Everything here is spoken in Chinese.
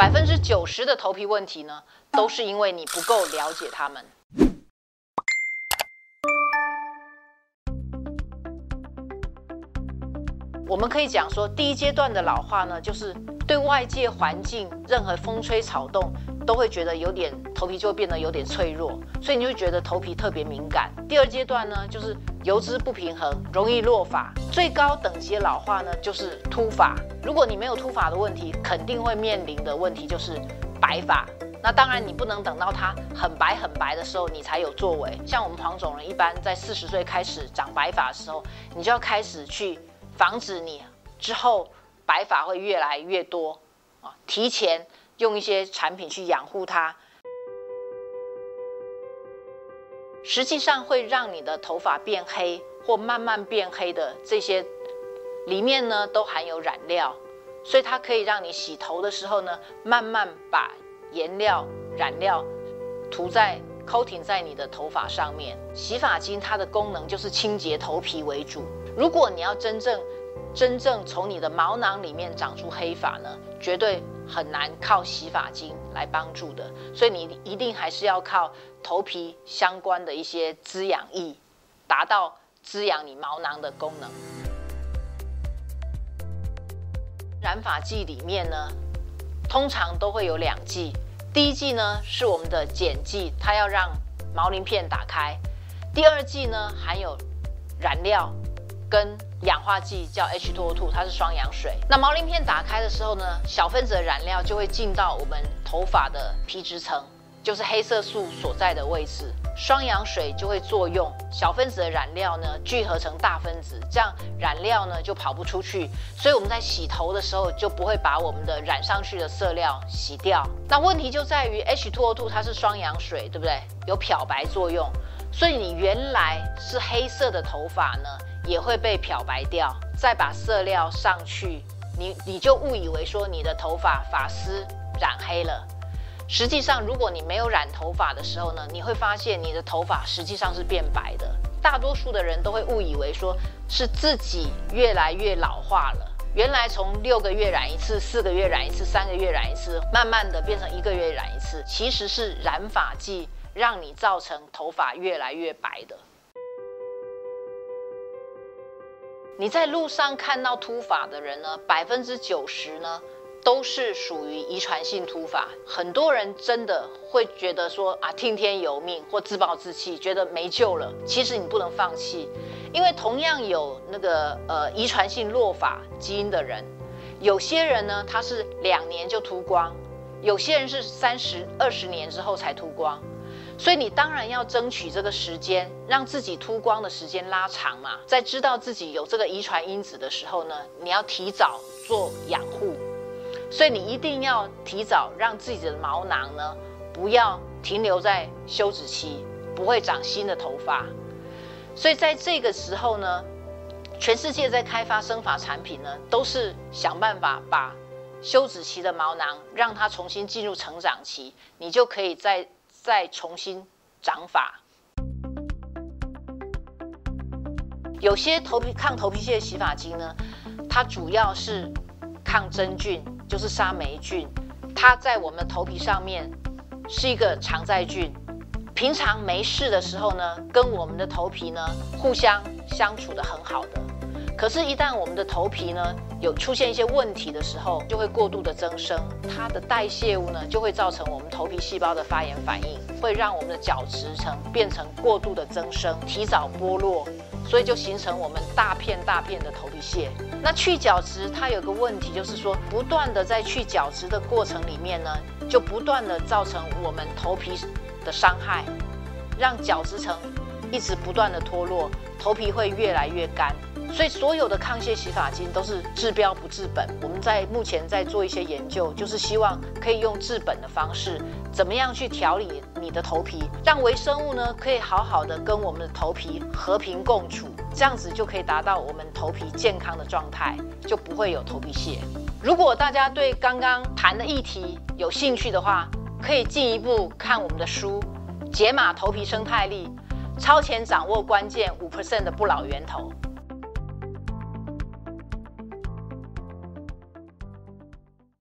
百分之九十的头皮问题呢，都是因为你不够了解他们。我们可以讲说，第一阶段的老化呢，就是对外界环境任何风吹草动都会觉得有点头皮就会变得有点脆弱，所以你就觉得头皮特别敏感。第二阶段呢，就是油脂不平衡，容易落发。最高等级的老化呢，就是秃发。如果你没有秃发的问题，肯定会面临的问题就是白发。那当然，你不能等到它很白很白的时候，你才有作为。像我们黄种人一般在四十岁开始长白发的时候，你就要开始去。防止你之后白发会越来越多啊，提前用一些产品去养护它，实际上会让你的头发变黑或慢慢变黑的这些里面呢都含有染料，所以它可以让你洗头的时候呢，慢慢把颜料染料涂在 coating 在你的头发上面。洗发精它的功能就是清洁头皮为主。如果你要真正、真正从你的毛囊里面长出黑发呢，绝对很难靠洗发精来帮助的。所以你一定还是要靠头皮相关的一些滋养液，达到滋养你毛囊的功能。染发剂里面呢，通常都会有两剂。第一剂呢是我们的碱剂，它要让毛鳞片打开；第二剂呢含有染料。跟氧化剂叫 H2O2，它是双氧水。那毛鳞片打开的时候呢，小分子的染料就会进到我们头发的皮质层，就是黑色素所在的位置。双氧水就会作用，小分子的染料呢聚合成大分子，这样染料呢就跑不出去。所以我们在洗头的时候就不会把我们的染上去的色料洗掉。那问题就在于 H2O2 它是双氧水，对不对？有漂白作用，所以你原来是黑色的头发呢。也会被漂白掉，再把色料上去，你你就误以为说你的头发发丝染黑了。实际上，如果你没有染头发的时候呢，你会发现你的头发实际上是变白的。大多数的人都会误以为说是自己越来越老化了。原来从六个月染一次，四个月染一次，三个月染一次，慢慢的变成一个月染一次，其实是染发剂让你造成头发越来越白的。你在路上看到秃发的人呢，百分之九十呢都是属于遗传性秃发。很多人真的会觉得说啊，听天由命或自暴自弃，觉得没救了。其实你不能放弃，因为同样有那个呃遗传性落发基因的人，有些人呢他是两年就秃光，有些人是三十二十年之后才秃光。所以你当然要争取这个时间，让自己秃光的时间拉长嘛。在知道自己有这个遗传因子的时候呢，你要提早做养护。所以你一定要提早让自己的毛囊呢，不要停留在休止期，不会长新的头发。所以在这个时候呢，全世界在开发生发产品呢，都是想办法把休止期的毛囊让它重新进入成长期，你就可以在。再重新长发，有些头皮抗头皮屑的洗发精呢，它主要是抗真菌，就是杀霉菌。它在我们的头皮上面是一个常在菌，平常没事的时候呢，跟我们的头皮呢互相相处的很好的。可是，一旦我们的头皮呢有出现一些问题的时候，就会过度的增生，它的代谢物呢就会造成我们头皮细胞的发炎反应，会让我们的角质层变成过度的增生，提早剥落，所以就形成我们大片大片的头皮屑。那去角质它有个问题，就是说不断的在去角质的过程里面呢，就不断的造成我们头皮的伤害，让角质层一直不断的脱落，头皮会越来越干。所以所有的抗屑洗发精都是治标不治本。我们在目前在做一些研究，就是希望可以用治本的方式，怎么样去调理你的头皮，让微生物呢可以好好的跟我们的头皮和平共处，这样子就可以达到我们头皮健康的状态，就不会有头皮屑。如果大家对刚刚谈的议题有兴趣的话，可以进一步看我们的书《解码头皮生态力》，超前掌握关键五 percent 的不老源头。